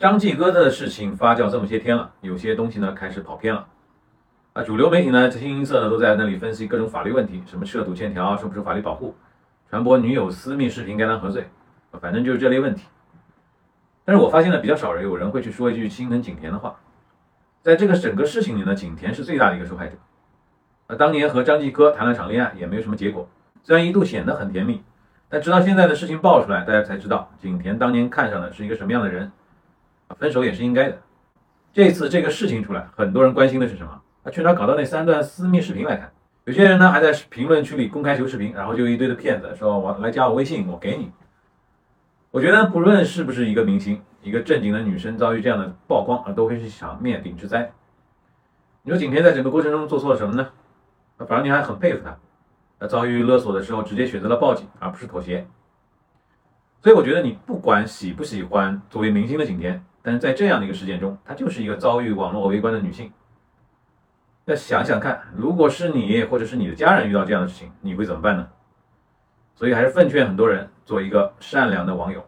张继科的事情发酵这么些天了，有些东西呢开始跑偏了。啊，主流媒体呢清一色呢都在那里分析各种法律问题，什么涉赌欠条受不受法律保护，传播女友私密视频该当何罪，反正就是这类问题。但是我发现呢比较少人有人会去说一句心疼景甜的话。在这个整个事情里呢，景甜是最大的一个受害者。啊当年和张继科谈了场恋爱，也没有什么结果，虽然一度显得很甜蜜，但直到现在的事情爆出来，大家才知道景甜当年看上的是一个什么样的人。分手也是应该的。这次这个事情出来，很多人关心的是什么？啊，去哪搞到那三段私密视频来看？有些人呢还在评论区里公开求视频，然后就一堆的骗子说：“我来加我微信，我给你。”我觉得不论是不是一个明星，一个正经的女生遭遇这样的曝光啊，都会是一场灭顶之灾。你说景甜在整个过程中做错了什么呢？反而你还很佩服她，在遭遇勒索的时候直接选择了报警，而不是妥协。所以我觉得你不管喜不喜欢作为明星的景甜。但是在这样的一个事件中，她就是一个遭遇网络围观的女性。那想想看，如果是你或者是你的家人遇到这样的事情，你会怎么办呢？所以还是奉劝很多人做一个善良的网友。